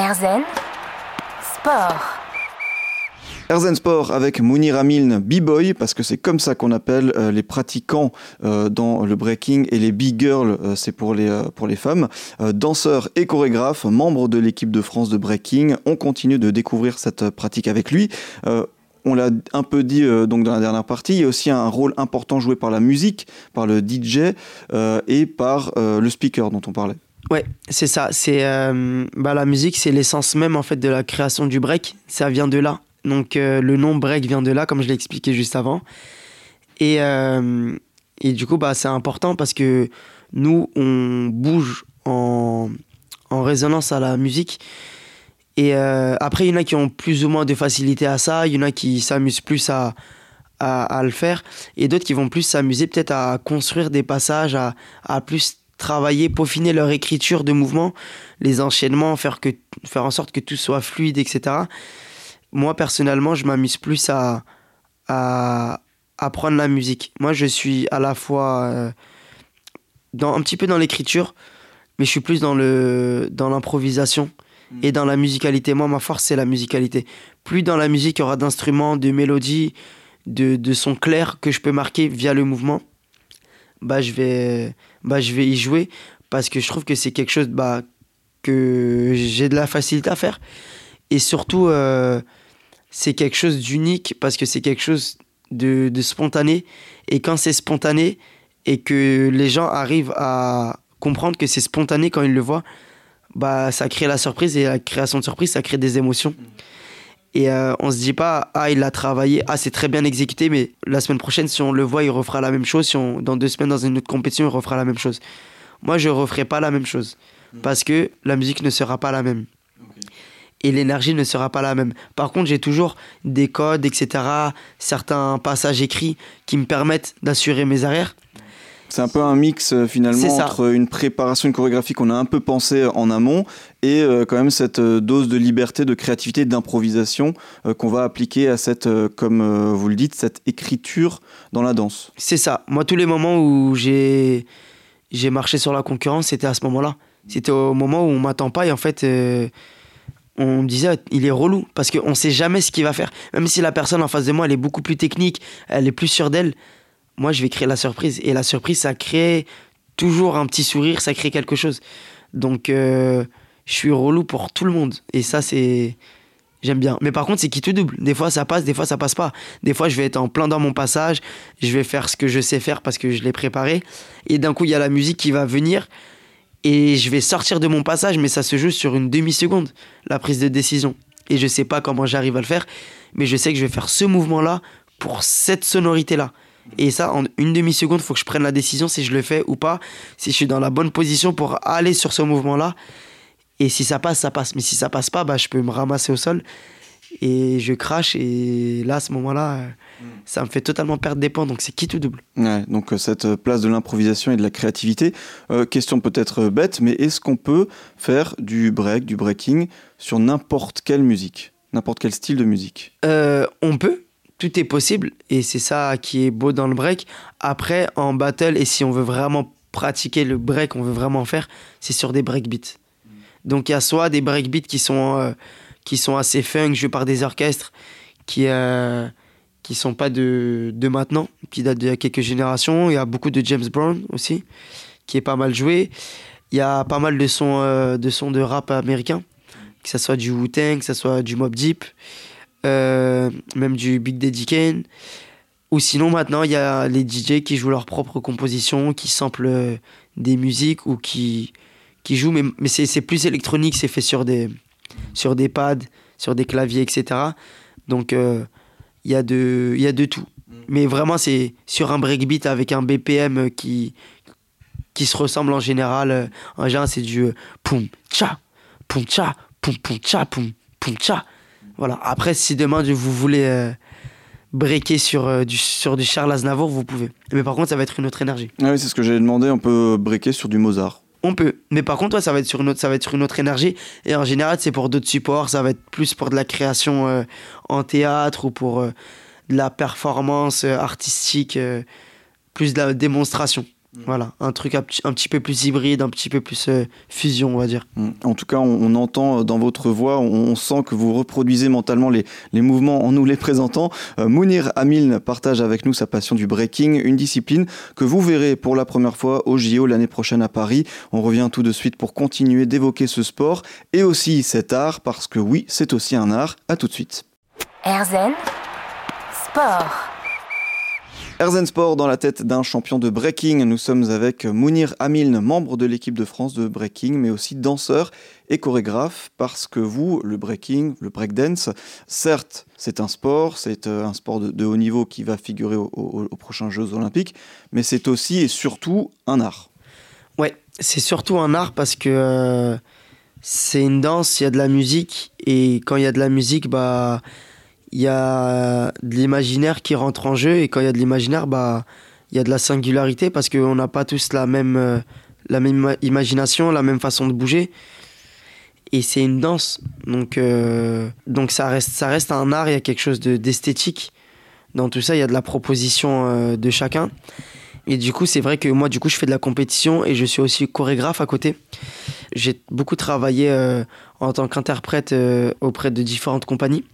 Erzen Sport. Erzen Sport avec Mounir Amiln, B-Boy, parce que c'est comme ça qu'on appelle euh, les pratiquants euh, dans le breaking, et les B-Girls, euh, c'est pour, les pour les femmes. danseur et chorégraphe, membre de l'équipe de France de breaking, on continue de découvrir cette pratique avec lui on l'a un peu dit donc dans la dernière partie, il y a aussi un rôle important joué par la musique, par le DJ et par le speaker dont on parlait. Ouais, c'est ça. C'est bah, la musique, c'est l'essence même en fait de la création du break. Ça vient de là. Donc euh, le nom break vient de là, comme je l'ai expliqué juste avant. Et, euh, et du coup, bah, c'est important parce que nous, on bouge en, en résonance à la musique. Et euh, après, il y en a qui ont plus ou moins de facilité à ça, il y en a qui s'amusent plus à, à, à, le faire, et d'autres qui vont plus s'amuser peut-être à construire des passages, à, à, plus travailler, peaufiner leur écriture de mouvement, les enchaînements, faire, que, faire en sorte que tout soit fluide, etc moi personnellement, je m'amuse plus à, à apprendre la musique. Moi, je suis à la fois euh, dans, un petit peu dans l'écriture, mais je suis plus dans le dans l'improvisation mm. et dans la musicalité. Moi, ma force, c'est la musicalité. Plus dans la musique, il y aura d'instruments, de mélodies, de, de sons clairs que je peux marquer via le mouvement. Bah, je vais, bah, je vais y jouer parce que je trouve que c'est quelque chose bah, que j'ai de la facilité à faire. Et surtout, euh, c'est quelque chose d'unique parce que c'est quelque chose de, spontané. Et quand c'est spontané et que les gens arrivent à comprendre que c'est spontané quand ils le voient, bah, ça crée la surprise et la création de surprise, ça crée des émotions. Et euh, on se dit pas, ah, il a travaillé, ah, c'est très bien exécuté, mais la semaine prochaine, si on le voit, il refera la même chose. Si on, dans deux semaines, dans une autre compétition, il refera la même chose. Moi, je referai pas la même chose parce que la musique ne sera pas la même et l'énergie ne sera pas la même. Par contre, j'ai toujours des codes, etc., certains passages écrits qui me permettent d'assurer mes arrières. C'est un peu un mix euh, finalement entre une préparation, une chorégraphie qu'on a un peu pensée en amont et euh, quand même cette euh, dose de liberté, de créativité, d'improvisation qu'on va appliquer à cette, comme vous le dites, cette écriture dans la danse. C'est ça. Moi, tous les moments où j'ai j'ai marché sur la concurrence, c'était à ce moment-là. C'était au moment où on m'attend pas et en fait on me disait il est relou parce qu'on sait jamais ce qu'il va faire. Même si la personne en face de moi elle est beaucoup plus technique, elle est plus sûre d'elle, moi je vais créer la surprise. Et la surprise ça crée toujours un petit sourire, ça crée quelque chose. Donc euh, je suis relou pour tout le monde. Et ça c'est. J'aime bien. Mais par contre, c'est qui tout double. Des fois, ça passe, des fois, ça passe pas. Des fois, je vais être en plein dans mon passage, je vais faire ce que je sais faire parce que je l'ai préparé. Et d'un coup, il y a la musique qui va venir et je vais sortir de mon passage, mais ça se joue sur une demi-seconde, la prise de décision. Et je sais pas comment j'arrive à le faire, mais je sais que je vais faire ce mouvement-là pour cette sonorité-là. Et ça, en une demi-seconde, il faut que je prenne la décision si je le fais ou pas, si je suis dans la bonne position pour aller sur ce mouvement-là. Et si ça passe, ça passe. Mais si ça passe pas, bah, je peux me ramasser au sol et je crache. Et là, à ce moment-là, ça me fait totalement perdre des points, donc c'est qui tout double. donc euh, cette place de l'improvisation et de la créativité. Euh, question peut-être euh, bête, mais est-ce qu'on peut faire du break, du breaking sur n'importe quelle musique, n'importe quel style de musique? On peut, tout est possible, et c'est ça qui est beau dans le break. Après, en battle, et si on veut vraiment pratiquer le break, on veut vraiment faire, c'est sur des breakbeats. Donc il y a soit des breakbeats qui sont, qui sont assez funk, joués par des orchestres, qui qui sont pas de, de maintenant, qui datent d'il y a quelques générations. Il y a beaucoup de James Brown aussi, qui est pas mal joué. Il y a pas mal de sons, euh, de, de rap américain, que ce soit du Wu-Tang, que ce soit du Mob Deep, euh, même du Big Daddy Kane. Ou sinon, maintenant, il y a les DJ qui jouent leurs propres compositions, qui samplent euh, des musiques ou qui, qui jouent, mais, mais c'est plus électronique, c'est fait sur des, sur des pads, sur des claviers, etc. Donc, il y, a de, y a de tout. Mais vraiment, c'est sur un breakbeat avec un BPM qui, qui se ressemble en général. En général, c'est du euh, poum cha, poum cha, poum poum cha, poum poum cha. Voilà. Après, si demain vous voulez euh, breaker sur, euh, du, sur du Charles Aznavour, vous pouvez. Mais par contre, ça va être une autre énergie. Ah oui, c'est ce que j'ai demandé. On peut breaker sur du Mozart. On peut. Mais par contre, ça, va être sur une autre, ça va être sur une autre énergie. Et en général, c'est pour d'autres supports. Ça va être plus pour de la création euh, en théâtre ou pour euh, de la performance euh, artistique, plus de la démonstration. Voilà, un truc un, petit peu plus hybride, un petit peu plus euh, fusion, on va dire. Mm. En tout cas, on, entend dans votre voix, on, sent que vous reproduisez mentalement les, les mouvements en nous les présentant. Euh, Mounir Amiln partage avec nous sa passion du breaking, une discipline que vous verrez pour la première fois au JO l'année prochaine à Paris. On revient tout de suite pour continuer d'évoquer ce sport et aussi cet art, parce que oui, c'est aussi un art. À tout de suite. Erzen Sport. Erzen Sport dans la tête d'un champion de breaking. Nous sommes avec Mounir Amiln, membre de l'équipe de France de breaking, mais aussi danseur et chorégraphe, parce que vous, le breaking, le breakdance, certes, c'est un sport, c'est euh, un sport de, haut niveau qui va figurer aux prochains Jeux Olympiques, mais c'est aussi et surtout un art. Ouais, c'est surtout un art parce que euh, c'est une danse, il y a de la musique, et quand il y a de la musique, bah il y a de l'imaginaire qui rentre en jeu et quand il y a de l'imaginaire, bah, il y a de la singularité parce qu'on n'a pas tous la même, euh, la même imagination, la même façon de bouger. Et c'est une danse. Donc, euh, donc ça, reste, ça reste un art, il y a quelque chose d'esthétique. Dans tout ça, il y a de la proposition euh, de chacun. Et du coup, c'est vrai que moi, du coup, je fais de la compétition et je suis aussi chorégraphe à côté. J'ai beaucoup travaillé en tant qu'interprète auprès de différentes compagnies.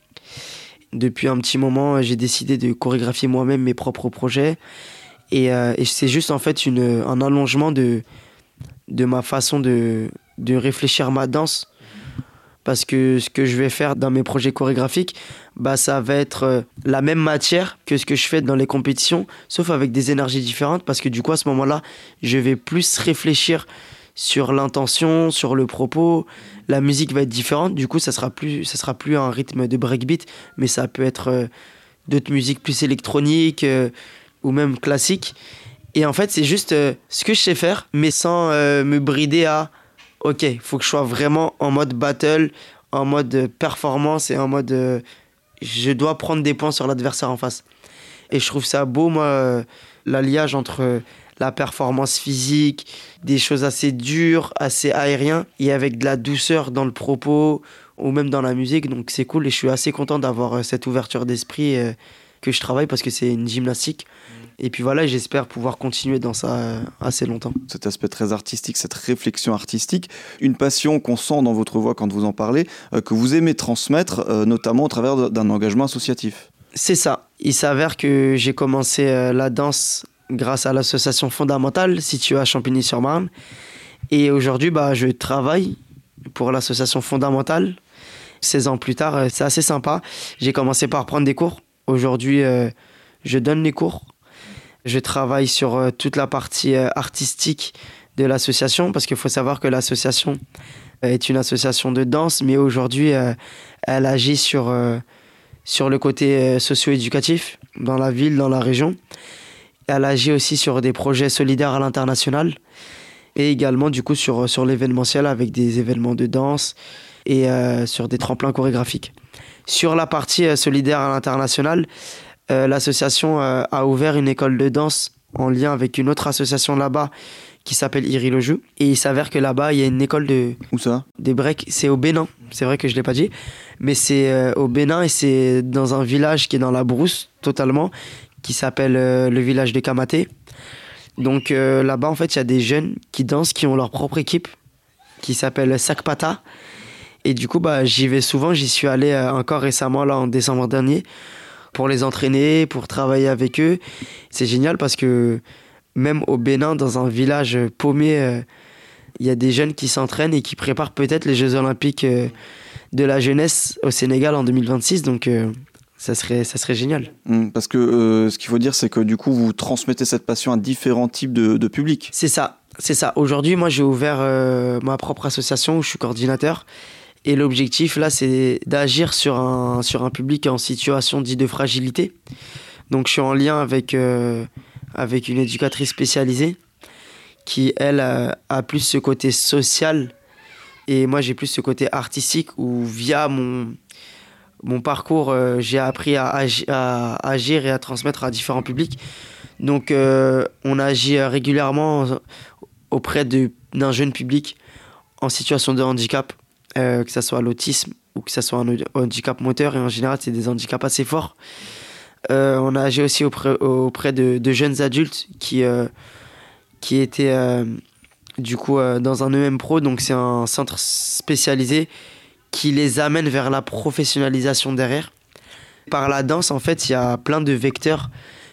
Depuis un petit moment, j'ai décidé de chorégraphier moi-même mes propres projets. Et, euh, c'est juste en fait une, un allongement de, de ma façon de, de réfléchir ma danse. Parce que ce que je vais faire dans mes projets chorégraphiques, bah, ça va être euh, la même matière que ce que je fais dans les compétitions, sauf avec des énergies différentes. Parce que du coup, à ce moment-là, je vais plus réfléchir sur l'intention, sur le propos. La musique va être différente. Du coup, ça sera plus, ça sera plus un rythme de breakbeat, mais ça peut être euh, d'autres musiques plus électroniques euh, ou même classiques. Et en fait, c'est juste euh, ce que je sais faire, mais sans me brider à OK, faut que je sois vraiment en mode battle, en mode performance et en mode je dois prendre des points sur l'adversaire en face. Et je trouve ça beau, moi, l'alliage entre la performance physique, des choses assez dures, assez aériens, et avec de la douceur dans le propos ou même dans la musique. Donc c'est cool et je suis assez content d'avoir euh, cette ouverture d'esprit euh, que je travaille parce que c'est une gymnastique. Et puis voilà, j'espère pouvoir continuer dans ça euh, assez longtemps. Cet aspect très artistique, cette réflexion artistique, une passion qu'on sent dans votre voix quand vous en parlez, que vous aimez transmettre, notamment au travers d'un engagement associatif. C'est ça. Il s'avère que j'ai commencé la danse grâce à l'association fondamentale située à Champigny-sur-Marne. Et aujourd'hui, bah, je travaille pour l'association fondamentale. 16 ans plus tard, euh, c'est assez sympa. J'ai commencé par prendre des cours. Aujourd'hui, euh, je donne les cours. Je travaille sur euh, toute la partie artistique de l'association parce qu'il faut savoir que l'association est une association de danse, mais aujourd'hui, elle agit sur, sur le côté socio-éducatif dans la ville, dans la région. Elle agit aussi sur des projets solidaires à l'international et également du coup sur, sur l'événementiel avec des événements de danse et euh, sur des tremplins chorégraphiques. Sur la partie euh, solidaire à l'international, euh, l'association a ouvert une école de danse en lien avec une autre association là-bas qui s'appelle Iri Et il s'avère que là-bas, il y a une école de. Où ça? Des breaks. C'est au Bénin. C'est vrai que je ne l'ai pas dit. Mais c'est au Bénin et c'est dans un village qui est dans la brousse totalement qui s'appelle euh, le village de Kamaté. Donc euh, là-bas, en fait, il y a des jeunes qui dansent, qui ont leur propre équipe, qui s'appelle Sakpata. Et du coup, bah, j'y vais souvent. J'y suis allé euh, encore récemment, là, en décembre dernier, pour les entraîner, pour travailler avec eux. C'est génial parce que même au Bénin, dans un village paumé, il y a des jeunes qui s'entraînent et qui préparent peut-être les Jeux Olympiques de la jeunesse au Sénégal en 2026. Donc, ça serait, ça serait génial. Mmh, parce que euh, ce qu'il faut dire, c'est que du coup, vous transmettez cette passion à différents types de, de publics. C'est ça, c'est ça. Aujourd'hui, moi, j'ai ouvert euh, ma propre association où je suis coordinateur. Et l'objectif, là, c'est d'agir sur un, sur un public en situation dite de fragilité. Donc, je suis en lien avec, euh, avec une éducatrice spécialisée qui, elle, a, plus ce côté social. Et moi, j'ai plus ce côté artistique où, via mon mon parcours, euh, j'ai appris à, agir et à transmettre à différents publics. Donc, euh, on agit régulièrement auprès d'un jeune public en situation de handicap, euh, que ce soit l'autisme ou que ce soit un handicap moteur. Et en général, c'est des handicaps assez forts. On a agi aussi auprès, auprès de, jeunes adultes qui, qui était euh, du coup euh, dans un EM Pro, donc c'est un centre spécialisé qui les amène vers la professionnalisation derrière. Par la danse, en fait, il y a plein de vecteurs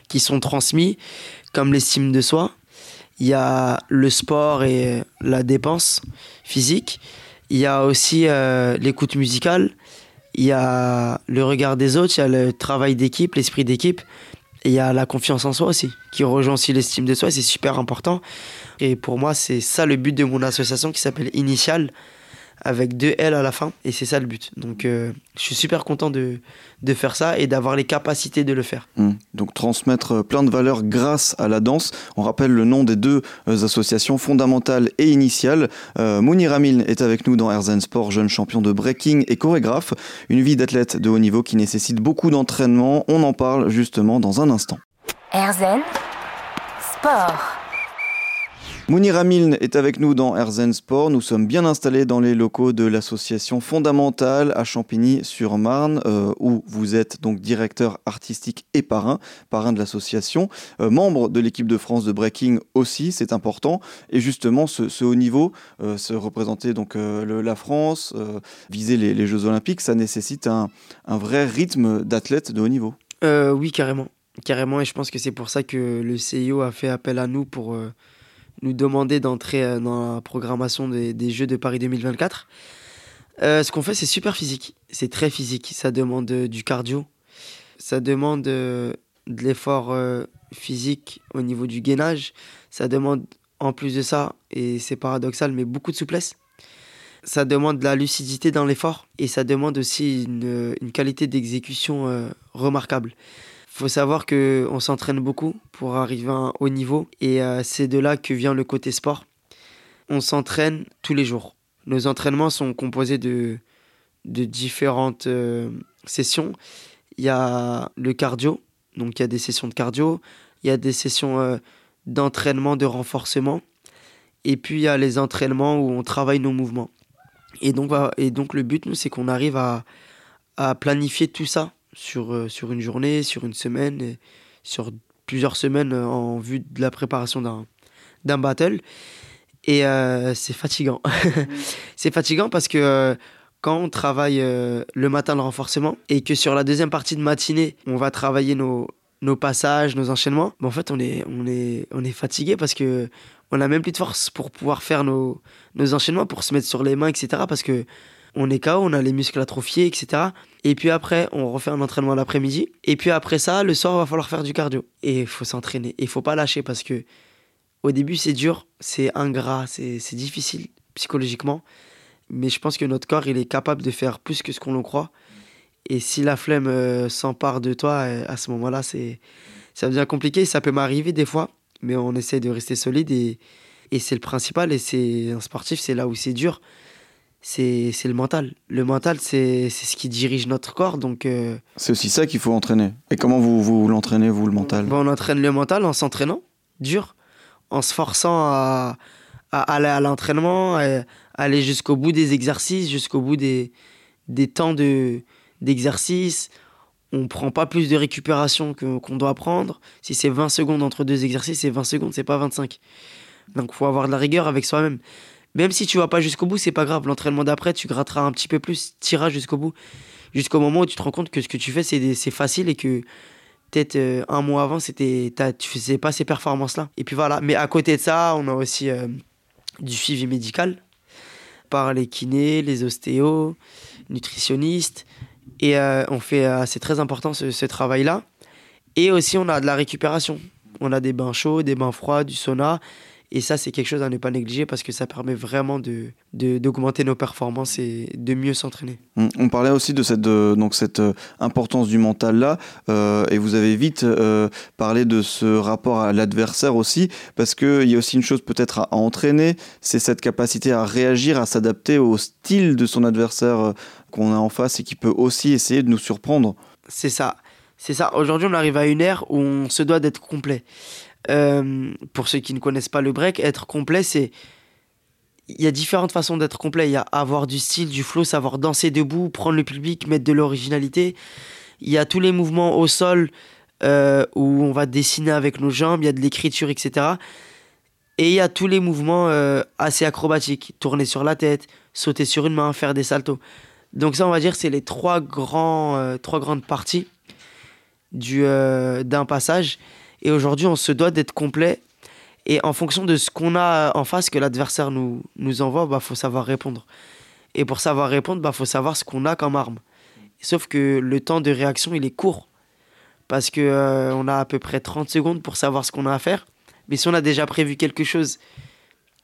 qui sont transmis, comme l'estime de soi. Il y a le sport et la dépense physique. Il y a aussi euh, l'écoute musicale. Il y a le regard des autres. Il y a le travail d'équipe, l'esprit d'équipe. Et il y a la confiance en soi aussi, qui rejoint aussi l'estime de soi. C'est super important. Et pour moi, c'est ça le but de mon association qui s'appelle Initial avec deux L à la fin, et c'est ça le but. Donc euh, je suis super content de, de faire ça et d'avoir les capacités de le faire. Mmh. Donc transmettre euh, plein de valeurs grâce à la danse. On rappelle le nom des deux euh, associations fondamentales et initiales. Euh, Mounir Amil est avec nous dans Erzen Sport, jeune champion de breaking et chorégraphe. Une vie d'athlète de haut niveau qui nécessite beaucoup d'entraînement. On en parle justement dans un instant. Erzen Sport. Mounir Amiln est avec nous dans Erzen Sport. Nous sommes bien installés dans les locaux de l'association fondamentale à Champigny-sur-Marne, euh, où vous êtes donc directeur artistique et parrain, parrain de l'association, euh, membre de l'équipe de France de breaking aussi, c'est important. Et justement, ce, haut niveau, euh, se représenter donc la France, viser les, Jeux Olympiques, ça nécessite un, un vrai rythme d'athlète de haut niveau. Oui, carrément, carrément. Et je pense que c'est pour ça que le CIO a fait appel à nous pour nous demander d'entrer euh, dans la programmation des, Jeux de Paris 2024. Euh, ce qu'on fait, c'est super physique. C'est très physique. Ça demande euh, du cardio. Ça demande de l'effort physique au niveau du gainage. Ça demande, en plus de ça, et c'est paradoxal, mais beaucoup de souplesse. Ça demande de la lucidité dans l'effort. Et ça demande aussi une, qualité d'exécution remarquable faut savoir que on s'entraîne beaucoup pour arriver à un haut niveau et euh, c'est de là que vient le côté sport. On s'entraîne tous les jours. Nos entraînements sont composés de, de différentes euh, sessions. Il y a le cardio, donc il y a des sessions de cardio, il y a des sessions euh, d'entraînement, de renforcement, et puis il y a les entraînements où on travaille nos mouvements. Et donc, et donc le but, nous, c'est qu'on arrive à, à planifier tout ça sur, euh, sur une journée, sur une semaine, et sur plusieurs semaines en vue de la préparation d'un, d'un battle. Et euh, c'est fatigant. c'est fatigant parce que euh, quand on travaille euh, le matin le renforcement et que sur la deuxième partie de matinée, on va travailler nos, nos passages, nos enchaînements, ben en fait, on est, on est, on est fatigué parce que on n'a même plus de force pour pouvoir faire nos, nos enchaînements, pour se mettre sur les mains, etc. Parce que on est KO, on a les muscles atrophiés, etc. Et puis après, on refait un entraînement l'après-midi. Et puis après ça, le soir, il va falloir faire du cardio. Et il faut s'entraîner. Et il faut pas lâcher parce que au début, c'est dur, c'est ingrat, c'est difficile psychologiquement. Mais je pense que notre corps, il est capable de faire plus que ce qu'on le croit. Et si la flemme euh, s'empare de toi, euh, à ce moment-là, c'est ça devient compliqué. Ça peut m'arriver des fois, mais on essaie de rester solide et, et c'est le principal. Et c'est un sportif, c'est là où c'est dur c'est le mental. Le mental, c'est ce qui dirige notre corps. donc euh... C'est aussi ça qu'il faut entraîner. Et comment vous, vous l'entraînez, vous, le mental? On entraîne le mental en s'entraînant, dur, en se forçant à, à aller à l'entraînement, à aller jusqu'au bout des exercices, jusqu'au bout des, des temps d'exercice. De, on prend pas plus de récupération qu'on qu doit prendre. Si c'est 20 secondes entre deux exercices, c'est 20 secondes, c'est pas 25. Donc il faut avoir de la rigueur avec soi-même. Même si tu vas pas jusqu'au bout, c'est pas grave. L'entraînement d'après, tu gratteras un petit peu plus, tu iras jusqu'au bout. Jusqu'au moment où tu te rends compte que ce que tu fais, c'est facile et que peut-être euh, un mois avant, c'était tu faisais pas ces performances-là. Et puis voilà. Mais à côté de ça, on a aussi euh, du suivi médical par les kinés, les ostéos, nutritionnistes. Et euh, on fait, c'est très important ce, ce travail-là. Et aussi, on a de la récupération. On a des bains chauds, des bains froids, du sauna. Et ça, c'est quelque chose à ne pas négliger parce que ça permet vraiment d'augmenter de, de, nos performances et de mieux s'entraîner. On parlait aussi de cette, de, donc cette euh, importance du mental là, euh, et vous avez vite euh, parlé de ce rapport à l'adversaire aussi, parce qu'il y a aussi une chose peut-être à, à, entraîner, c'est cette capacité à réagir, à s'adapter au style de son adversaire euh, qu'on a en face et qui peut aussi essayer de nous surprendre. C'est ça. C'est ça. Aujourd'hui, on arrive à une ère où on se doit d'être complet. Euh, pour ceux qui ne connaissent pas le break, être complet, c'est. Il y a différentes façons d'être complet. Il y a avoir du style, du flow, savoir danser debout, prendre le public, mettre de l'originalité. Il y a tous les mouvements au sol euh, où on va dessiner avec nos jambes, il y a de l'écriture, etc. Et il y a tous les mouvements euh, assez acrobatiques, tourner sur la tête, sauter sur une main, faire des saltos. Donc ça, on va dire, c'est les trois, grands, trois grandes parties du, d'un passage. Et aujourd'hui, on se doit d'être complet. Et en fonction de ce qu'on a en face, que l'adversaire nous, nous envoie, il bah, faut savoir répondre. Et pour savoir répondre, il bah, faut savoir ce qu'on a comme arme. Sauf que le temps de réaction, il est court. Parce qu'on on a à peu près 30 secondes pour savoir ce qu'on a à faire. Mais si on a déjà prévu quelque chose,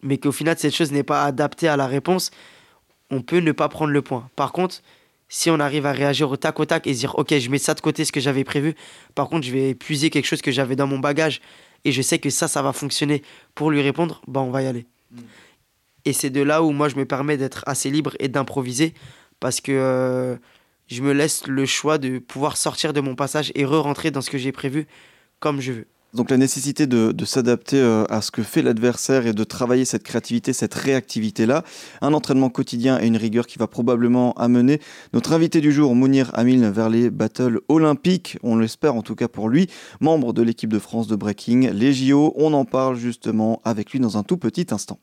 mais qu'au final cette chose n'est pas adaptée à la réponse, on peut ne pas prendre le point. Par contre, si on arrive à réagir au tac au tac et se dire ok je mets ça de côté ce que j'avais prévu, par contre je vais épuiser quelque chose que j'avais dans mon bagage et je sais que ça ça va fonctionner pour lui répondre, bah on va y aller. Et c'est de là où moi je me permets d'être assez libre et d'improviser parce que euh, je me laisse le choix de pouvoir sortir de mon passage et re-rentrer dans ce que j'ai prévu comme je veux. Donc la nécessité de, s'adapter euh, à ce que fait l'adversaire et de travailler cette créativité, cette réactivité-là, un entraînement quotidien et une rigueur qui va probablement amener notre invité du jour, Mounir Amil, vers les battles olympiques, on l'espère en tout cas pour lui, membre de l'équipe de France de breaking, les JO, on en parle justement avec lui dans un tout petit instant.